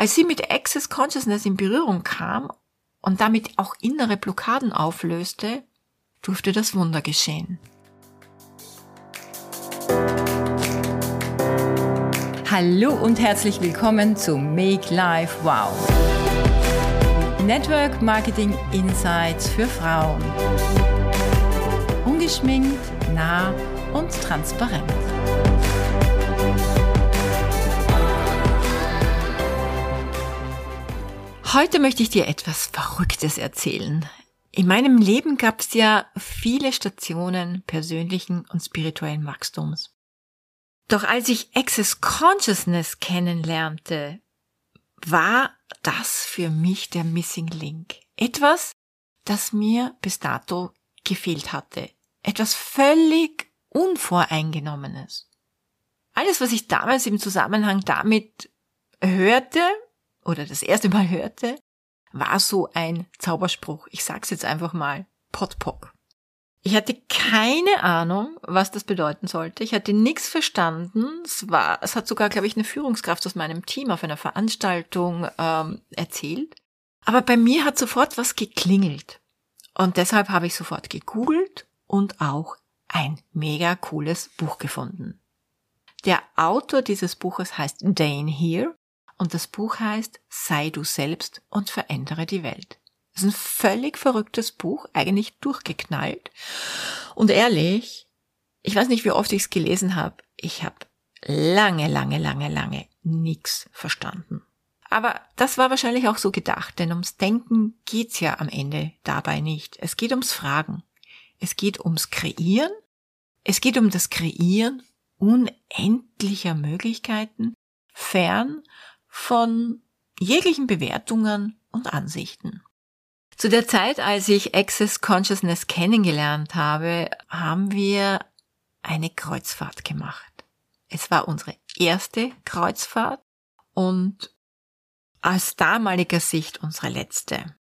Als sie mit Access Consciousness in Berührung kam und damit auch innere Blockaden auflöste, durfte das Wunder geschehen. Hallo und herzlich willkommen zu Make Life Wow. Network Marketing Insights für Frauen. Ungeschminkt, nah und transparent. Heute möchte ich dir etwas Verrücktes erzählen. In meinem Leben gab es ja viele Stationen persönlichen und spirituellen Wachstums. Doch als ich Access Consciousness kennenlernte, war das für mich der Missing Link. Etwas, das mir bis dato gefehlt hatte. Etwas völlig Unvoreingenommenes. Alles, was ich damals im Zusammenhang damit hörte, oder das erste Mal hörte, war so ein Zauberspruch. Ich sag's jetzt einfach mal. Potpock. Ich hatte keine Ahnung, was das bedeuten sollte. Ich hatte nichts verstanden. Es war, es hat sogar, glaube ich, eine Führungskraft aus meinem Team auf einer Veranstaltung ähm, erzählt. Aber bei mir hat sofort was geklingelt. Und deshalb habe ich sofort gegoogelt und auch ein mega cooles Buch gefunden. Der Autor dieses Buches heißt Dane Here und das Buch heißt Sei du selbst und verändere die Welt. Das ist ein völlig verrücktes Buch, eigentlich durchgeknallt. Und ehrlich, ich weiß nicht, wie oft ich es gelesen habe. Ich habe lange, lange, lange, lange nichts verstanden. Aber das war wahrscheinlich auch so gedacht, denn ums Denken geht's ja am Ende dabei nicht. Es geht ums Fragen. Es geht ums Kreieren. Es geht um das Kreieren unendlicher Möglichkeiten, fern von jeglichen Bewertungen und Ansichten. Zu der Zeit, als ich Access Consciousness kennengelernt habe, haben wir eine Kreuzfahrt gemacht. Es war unsere erste Kreuzfahrt und aus damaliger Sicht unsere letzte.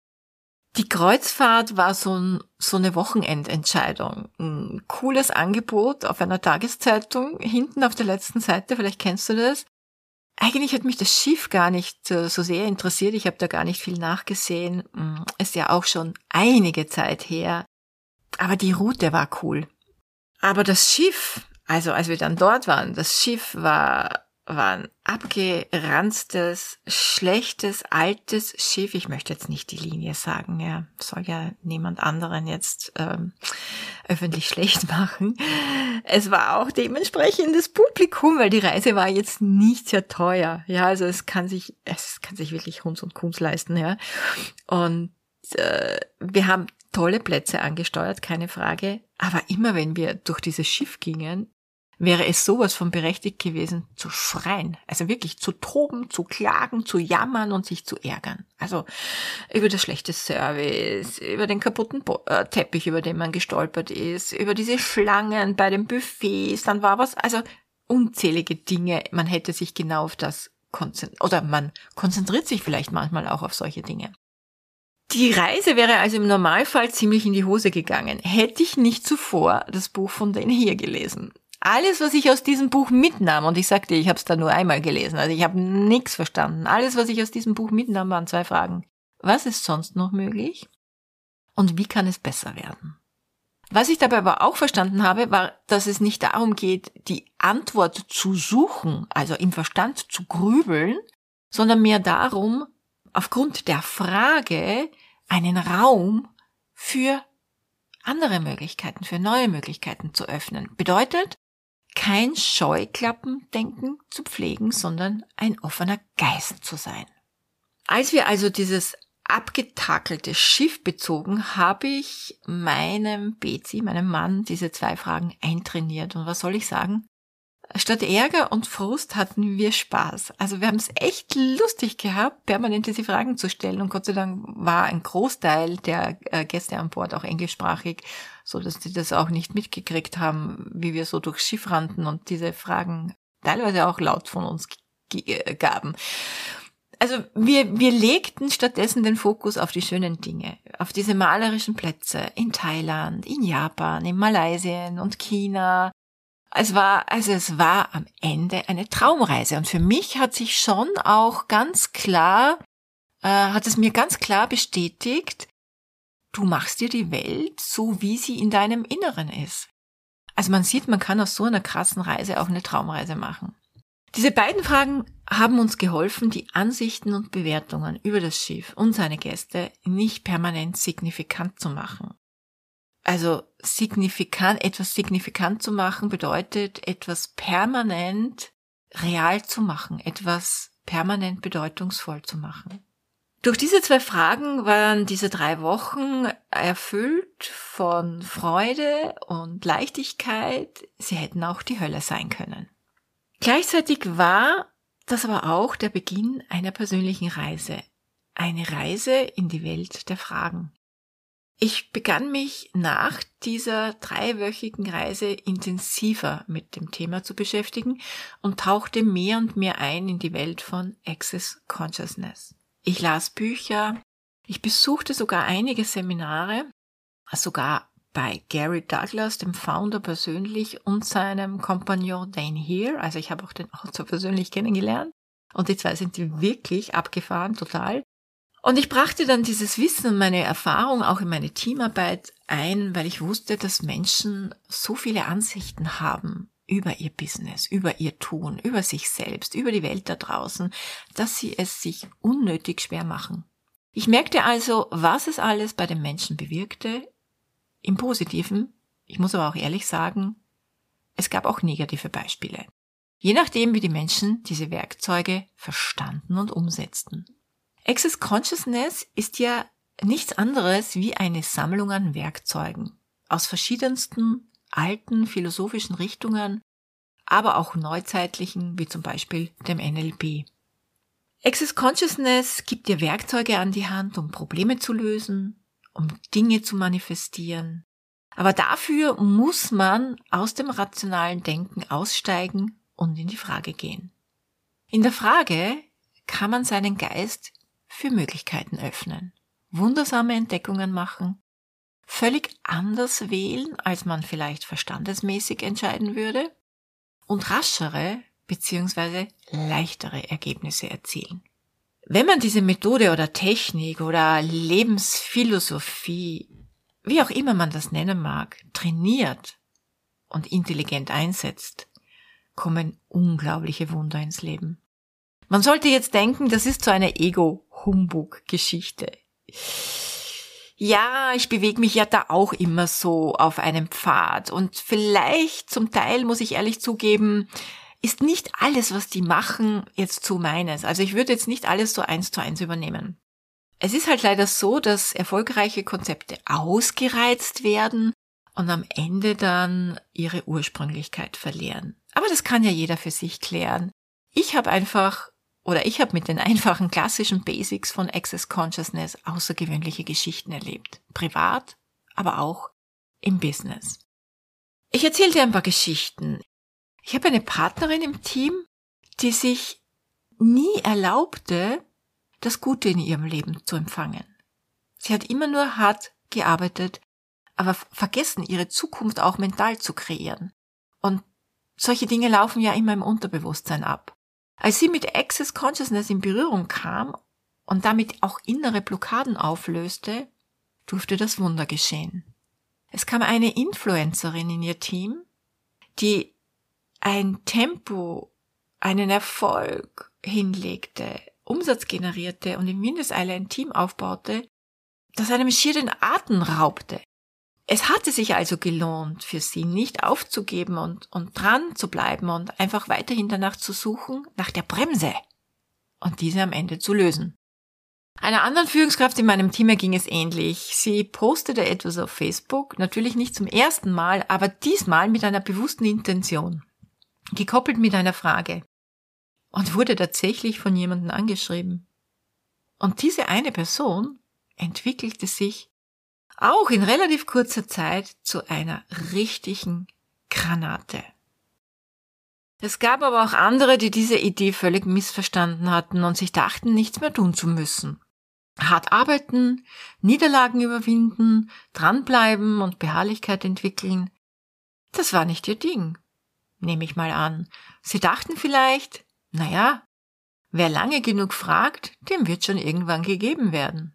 Die Kreuzfahrt war so, ein, so eine Wochenendentscheidung. Ein cooles Angebot auf einer Tageszeitung, hinten auf der letzten Seite, vielleicht kennst du das, eigentlich hat mich das Schiff gar nicht so sehr interessiert. Ich habe da gar nicht viel nachgesehen. Hm, ist ja auch schon einige Zeit her. Aber die Route war cool. Aber das Schiff, also als wir dann dort waren, das Schiff war war ein abgeranztes, schlechtes, altes Schiff. Ich möchte jetzt nicht die Linie sagen, ja, soll ja niemand anderen jetzt ähm, öffentlich schlecht machen. Es war auch dementsprechend das Publikum, weil die Reise war jetzt nicht sehr teuer. Ja, also es kann sich, es kann sich wirklich Hunds und Kunst leisten, ja. Und äh, wir haben tolle Plätze angesteuert, keine Frage. Aber immer wenn wir durch dieses Schiff gingen, wäre es sowas von berechtigt gewesen, zu schreien. Also wirklich zu toben, zu klagen, zu jammern und sich zu ärgern. Also über das schlechte Service, über den kaputten Bo äh, Teppich, über den man gestolpert ist, über diese Schlangen bei den Buffets, dann war was, also unzählige Dinge. Man hätte sich genau auf das konzentriert, oder man konzentriert sich vielleicht manchmal auch auf solche Dinge. Die Reise wäre also im Normalfall ziemlich in die Hose gegangen, hätte ich nicht zuvor das Buch von denen hier gelesen alles, was ich aus diesem Buch mitnahm, und ich sagte, ich habe es da nur einmal gelesen, also ich habe nichts verstanden. Alles, was ich aus diesem Buch mitnahm, waren zwei Fragen. Was ist sonst noch möglich? Und wie kann es besser werden? Was ich dabei aber auch verstanden habe, war, dass es nicht darum geht, die Antwort zu suchen, also im Verstand zu grübeln, sondern mehr darum, aufgrund der Frage einen Raum für andere Möglichkeiten, für neue Möglichkeiten zu öffnen. Bedeutet, kein Scheuklappendenken zu pflegen, sondern ein offener Geist zu sein. Als wir also dieses abgetakelte Schiff bezogen, habe ich meinem Bezi, meinem Mann, diese zwei Fragen eintrainiert. Und was soll ich sagen? Statt Ärger und Frust hatten wir Spaß. Also wir haben es echt lustig gehabt, permanent diese Fragen zu stellen. Und Gott sei Dank war ein Großteil der äh, Gäste an Bord auch englischsprachig, so dass sie das auch nicht mitgekriegt haben, wie wir so durchs Schiff rannten und diese Fragen teilweise auch laut von uns äh, gaben. Also wir, wir legten stattdessen den Fokus auf die schönen Dinge, auf diese malerischen Plätze in Thailand, in Japan, in Malaysia und China, Es war, also es war am Ende eine Traumreise. Und für mich hat sich schon auch ganz klar, äh, hat es mir ganz klar bestätigt, du machst dir die Welt so, wie sie in deinem Inneren ist. Also man sieht, man kann aus so einer krassen Reise auch eine Traumreise machen. Diese beiden Fragen haben uns geholfen, die Ansichten und Bewertungen über das Schiff und seine Gäste nicht permanent signifikant zu machen. Also signifikant, etwas signifikant zu machen bedeutet, etwas permanent real zu machen, etwas permanent bedeutungsvoll zu machen. Durch diese zwei Fragen waren diese drei Wochen erfüllt von Freude und Leichtigkeit. Sie hätten auch die Hölle sein können. Gleichzeitig war das aber auch der Beginn einer persönlichen Reise. Eine Reise in die Welt der Fragen. Ich begann mich nach dieser dreiwöchigen Reise intensiver mit dem Thema zu beschäftigen und tauchte mehr und mehr ein in die Welt von Access Consciousness. Ich las Bücher, ich besuchte sogar einige Seminare, sogar bei Gary Douglas, dem Founder persönlich, und seinem Kompagnon Dane Here. Also ich habe auch den Autor persönlich kennengelernt. Und die zwei sind wirklich abgefahren, total. Und ich brachte dann dieses Wissen und meine Erfahrung auch in meine Teamarbeit ein, weil ich wusste, dass Menschen so viele Ansichten haben über ihr Business, über ihr Tun, über sich selbst, über die Welt da draußen, dass sie es sich unnötig schwer machen. Ich merkte also, was es alles bei den Menschen bewirkte, im Positiven. Ich muss aber auch ehrlich sagen, es gab auch negative Beispiele. Je nachdem, wie die Menschen diese Werkzeuge verstanden und umsetzten. Access Consciousness ist ja nichts anderes wie eine Sammlung an Werkzeugen aus verschiedensten alten philosophischen Richtungen, aber auch neuzeitlichen, wie zum Beispiel dem NLP. Access Consciousness gibt dir Werkzeuge an die Hand, um Probleme zu lösen, um Dinge zu manifestieren. Aber dafür muss man aus dem rationalen Denken aussteigen und in die Frage gehen. In der Frage kann man seinen Geist für Möglichkeiten öffnen, wundersame Entdeckungen machen völlig anders wählen, als man vielleicht verstandesmäßig entscheiden würde und raschere bzw. leichtere Ergebnisse erzielen. Wenn man diese Methode oder Technik oder Lebensphilosophie, wie auch immer man das nennen mag, trainiert und intelligent einsetzt, kommen unglaubliche Wunder ins Leben. Man sollte jetzt denken, das ist so eine Ego-Humbug-Geschichte ja, ich bewege mich ja da auch immer so auf einem Pfad. Und vielleicht zum Teil, muss ich ehrlich zugeben, ist nicht alles, was die machen, jetzt so meines. Also ich würde jetzt nicht alles so eins zu eins übernehmen. Es ist halt leider so, dass erfolgreiche Konzepte ausgereizt werden und am Ende dann ihre Ursprünglichkeit verlieren. Aber das kann ja jeder für sich klären. Ich habe einfach oder ich habe mit den einfachen klassischen Basics von Access Consciousness außergewöhnliche Geschichten erlebt. Privat, aber auch im Business. Ich erzähle dir ein paar Geschichten. Ich habe eine Partnerin im Team, die sich nie erlaubte, das Gute in ihrem Leben zu empfangen. Sie hat immer nur hart gearbeitet, aber vergessen, ihre Zukunft auch mental zu kreieren. Und solche Dinge laufen ja immer im Unterbewusstsein ab. Als sie mit Access Consciousness in Berührung kam und damit auch innere Blockaden auflöste, durfte das Wunder geschehen. Es kam eine Influencerin in ihr Team, die ein Tempo, einen Erfolg hinlegte, Umsatz generierte und in Windeseile ein Team aufbaute, das einem schier den Atem raubte. Es hatte sich also gelohnt für sie, nicht aufzugeben und, und dran zu bleiben und einfach weiterhin danach zu suchen, nach der Bremse und diese am Ende zu lösen. Einer anderen Führungskraft in meinem Team ging es ähnlich. Sie postete etwas auf Facebook, natürlich nicht zum ersten Mal, aber diesmal mit einer bewussten Intention, gekoppelt mit einer Frage und wurde tatsächlich von jemandem angeschrieben. Und diese eine Person entwickelte sich auch in relativ kurzer Zeit zu einer richtigen Granate. Es gab aber auch andere, die diese Idee völlig missverstanden hatten und sich dachten, nichts mehr tun zu müssen. Hart arbeiten, Niederlagen überwinden, dranbleiben und Beharrlichkeit entwickeln, das war nicht ihr Ding. nehme ich mal an. Sie dachten vielleicht, naja, wer lange genug fragt, dem wird schon irgendwann gegeben werden.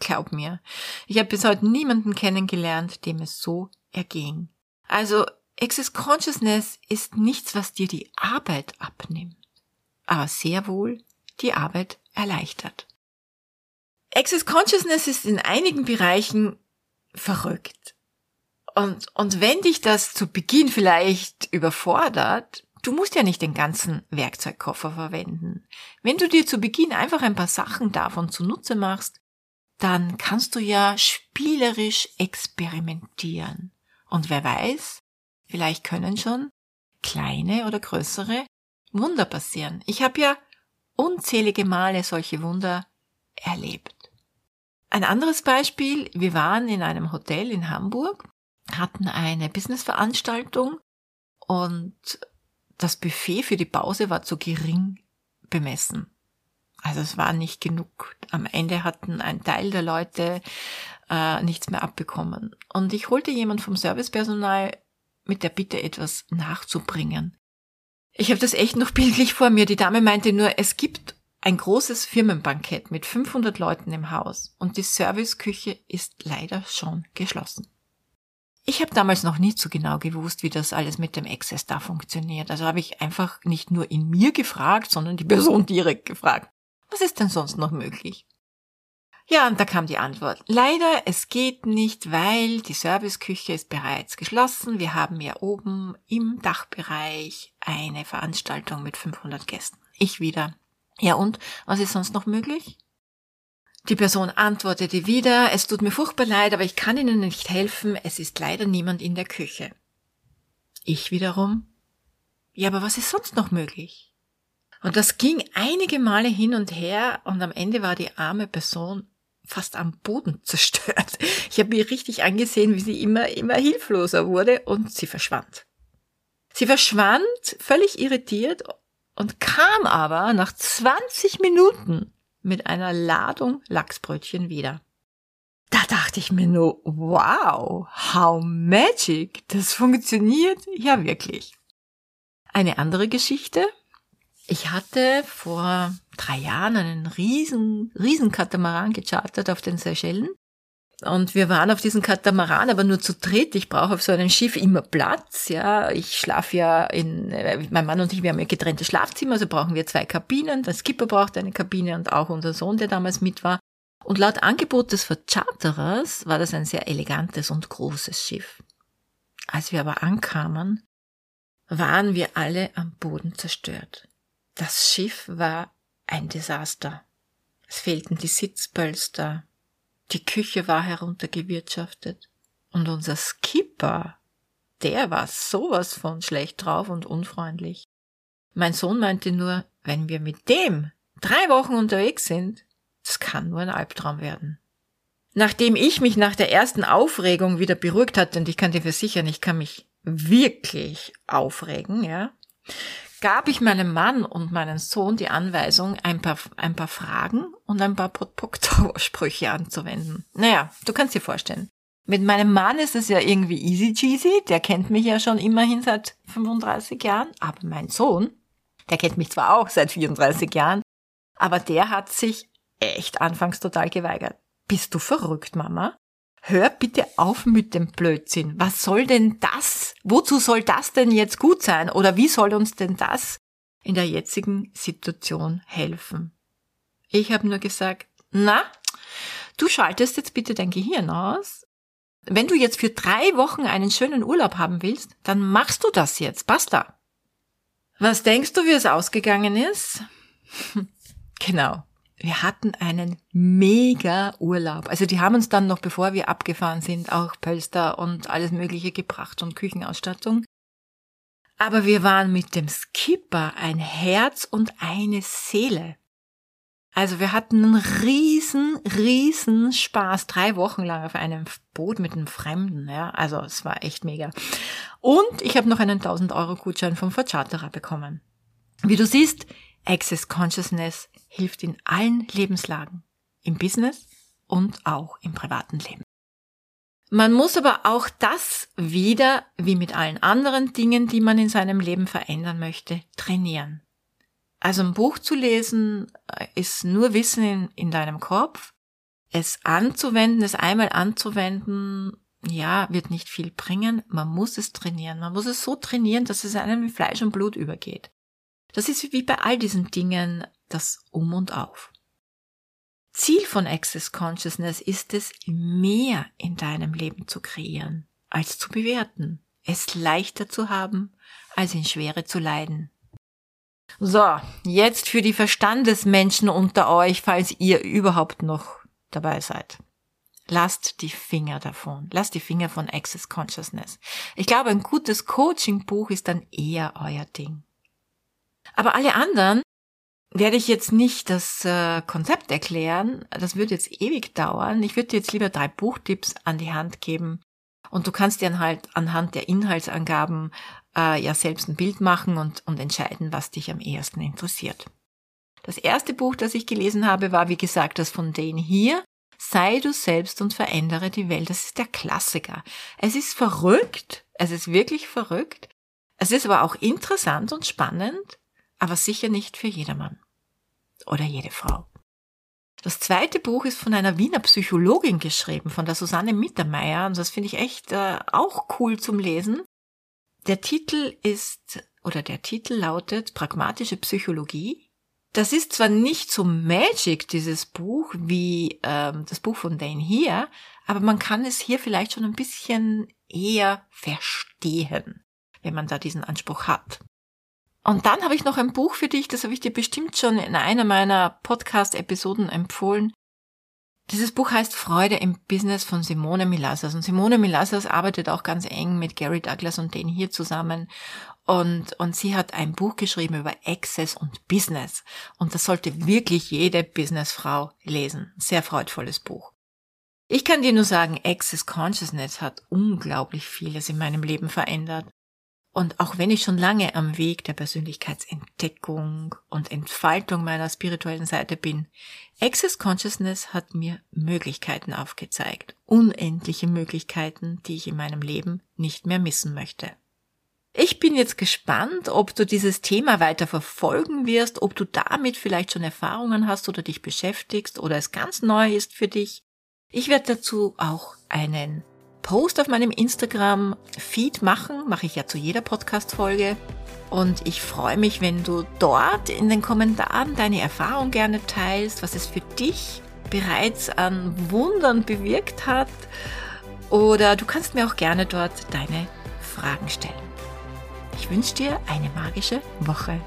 Glaub mir, ich habe bis heute niemanden kennengelernt, dem es so erging. Also Access Consciousness ist nichts, was dir die Arbeit abnimmt, aber sehr wohl die Arbeit erleichtert. Access Consciousness ist in einigen Bereichen verrückt. Und, und wenn dich das zu Beginn vielleicht überfordert, du musst ja nicht den ganzen Werkzeugkoffer verwenden. Wenn du dir zu Beginn einfach ein paar Sachen davon zunutze machst, dann kannst du ja spielerisch experimentieren. Und wer weiß, vielleicht können schon kleine oder größere Wunder passieren. Ich habe ja unzählige Male solche Wunder erlebt. Ein anderes Beispiel, wir waren in einem Hotel in Hamburg, hatten eine Businessveranstaltung und das Buffet für die Pause war zu gering bemessen. Also es war nicht genug. Am Ende hatten ein Teil der Leute äh, nichts mehr abbekommen. Und ich holte jemand vom Servicepersonal mit der Bitte, etwas nachzubringen. Ich habe das echt noch bildlich vor mir. Die Dame meinte nur, es gibt ein großes Firmenbankett mit 500 Leuten im Haus und die Serviceküche ist leider schon geschlossen. Ich habe damals noch nicht so genau gewusst, wie das alles mit dem Access da funktioniert. Also habe ich einfach nicht nur in mir gefragt, sondern die Person direkt gefragt. Was ist denn sonst noch möglich? Ja, und da kam die Antwort. Leider, es geht nicht, weil die Serviceküche ist bereits geschlossen. Wir haben ja oben im Dachbereich eine Veranstaltung mit 500 Gästen. Ich wieder. Ja, und was ist sonst noch möglich? Die Person antwortete wieder, es tut mir furchtbar leid, aber ich kann Ihnen nicht helfen, es ist leider niemand in der Küche. Ich wiederum, ja, aber was ist sonst noch möglich? Und das ging einige Male hin und her und am Ende war die arme Person fast am Boden zerstört. Ich habe ihr richtig angesehen, wie sie immer, immer hilfloser wurde und sie verschwand. Sie verschwand völlig irritiert und kam aber nach 20 Minuten mit einer Ladung Lachsbrötchen wieder. Da dachte ich mir nur, wow, how magic, das funktioniert ja wirklich. Eine andere Geschichte. Ich hatte vor drei Jahren einen riesen, riesen Katamaran gechartert auf den Seychellen und wir waren auf diesem Katamaran, aber nur zu dritt. Ich brauche auf so einem Schiff immer Platz. Ja, ich schlafe ja in, äh, mein Mann und ich, wir haben ja getrennte Schlafzimmer, also brauchen wir zwei Kabinen. Der Skipper braucht eine Kabine und auch unser Sohn, der damals mit war. Und laut Angebot des Vercharterers war das ein sehr elegantes und großes Schiff. Als wir aber ankamen, waren wir alle am Boden zerstört. Das Schiff war ein Desaster. Es fehlten die Sitzpölster, die Küche war heruntergewirtschaftet. Und unser Skipper, der war sowas von schlecht drauf und unfreundlich. Mein Sohn meinte nur, wenn wir mit dem drei Wochen unterwegs sind, das kann nur ein Albtraum werden. Nachdem ich mich nach der ersten Aufregung wieder beruhigt hatte, und ich kann dir versichern, ich kann mich wirklich aufregen, ja, gab ich meinem Mann und meinem Sohn die Anweisung, ein paar, ein paar Fragen und ein paar Sprüche anzuwenden. Naja, du kannst dir vorstellen. Mit meinem Mann ist es ja irgendwie easy cheesy, der kennt mich ja schon immerhin seit 35 Jahren, aber mein Sohn, der kennt mich zwar auch seit 34 Jahren, aber der hat sich echt anfangs total geweigert. Bist du verrückt, Mama? Hör bitte auf mit dem Blödsinn. Was soll denn das? Wozu soll das denn jetzt gut sein? Oder wie soll uns denn das in der jetzigen Situation helfen? Ich habe nur gesagt, na, du schaltest jetzt bitte dein Gehirn aus. Wenn du jetzt für drei Wochen einen schönen Urlaub haben willst, dann machst du das jetzt. Basta. Was denkst du, wie es ausgegangen ist? genau wir hatten einen mega Urlaub. Also die haben uns dann noch, bevor wir abgefahren sind, auch Pölster und alles Mögliche gebracht und Küchenausstattung. Aber wir waren mit dem Skipper ein Herz und eine Seele. Also wir hatten einen riesen, riesen Spaß. Drei Wochen lang auf einem Boot mit einem Fremden. Ja, also es war echt mega. Und ich habe noch einen 1000 Euro Gutschein vom Vercharterer bekommen. Wie du siehst, Access Consciousness hilft in allen Lebenslagen, im Business und auch im privaten Leben. Man muss aber auch das wieder, wie mit allen anderen Dingen, die man in seinem Leben verändern möchte, trainieren. Also ein Buch zu lesen äh, ist nur Wissen in, in deinem Kopf. Es anzuwenden, es einmal anzuwenden, ja, wird nicht viel bringen. Man muss es trainieren. Man muss es so trainieren, dass es einem mit Fleisch und Blut übergeht. Das ist wie bei all diesen Dingen das Um und Auf. Ziel von Access Consciousness ist es, mehr in deinem Leben zu kreieren, als zu bewerten, es leichter zu haben, als in Schwere zu leiden. So, jetzt für die Verstandesmenschen unter euch, falls ihr überhaupt noch dabei seid. Lasst die Finger davon. Lasst die Finger von Access Consciousness. Ich glaube, ein gutes Coaching-Buch ist dann eher euer Ding. Aber alle anderen werde ich jetzt nicht das äh, Konzept erklären. Das würde jetzt ewig dauern. Ich würde dir jetzt lieber drei Buchtipps an die Hand geben. Und du kannst dir dann halt anhand der Inhaltsangaben äh, ja selbst ein Bild machen und, und entscheiden, was dich am ehesten interessiert. Das erste Buch, das ich gelesen habe, war wie gesagt das von Dane hier. Sei du selbst und verändere die Welt. Das ist der Klassiker. Es ist verrückt. Es ist wirklich verrückt. Es ist aber auch interessant und spannend, aber sicher nicht für jedermann. Oder jede Frau. Das zweite Buch ist von einer Wiener Psychologin geschrieben, von der Susanne Mittermeier. Und das finde ich echt äh, auch cool zum Lesen. Der Titel ist, oder der Titel lautet Pragmatische Psychologie. Das ist zwar nicht so magic, dieses Buch, wie ähm, das Buch von Dane hier, aber man kann es hier vielleicht schon ein bisschen eher verstehen, wenn man da diesen Anspruch hat. Und dann habe ich noch ein Buch für dich, das habe ich dir bestimmt schon in einer meiner Podcast-Episoden empfohlen. Dieses Buch heißt Freude im Business von Simone Milasas. Und Simone Milasas arbeitet auch ganz eng mit Gary Douglas und den hier zusammen. Und, und sie hat ein Buch geschrieben über Access und Business. Und das sollte wirklich jede Businessfrau lesen. Sehr freudvolles Buch. Ich kann dir nur sagen, Access Consciousness hat unglaublich vieles in meinem Leben verändert. Und auch wenn ich schon lange am Weg der Persönlichkeitsentdeckung und Entfaltung meiner spirituellen Seite bin, Access Consciousness hat mir Möglichkeiten aufgezeigt. Unendliche Möglichkeiten, die ich in meinem Leben nicht mehr missen möchte. Ich bin jetzt gespannt, ob du dieses Thema weiter verfolgen wirst, ob du damit vielleicht schon Erfahrungen hast oder dich beschäftigst oder es ganz neu ist für dich. Ich werde dazu auch einen Post auf meinem Instagram-Feed machen, mache ich ja zu jeder Podcast-Folge. Und ich freue mich, wenn du dort in den Kommentaren deine Erfahrung gerne teilst, was es für dich bereits an Wundern bewirkt hat. Oder du kannst mir auch gerne dort deine Fragen stellen. Ich wünsche dir eine magische Woche.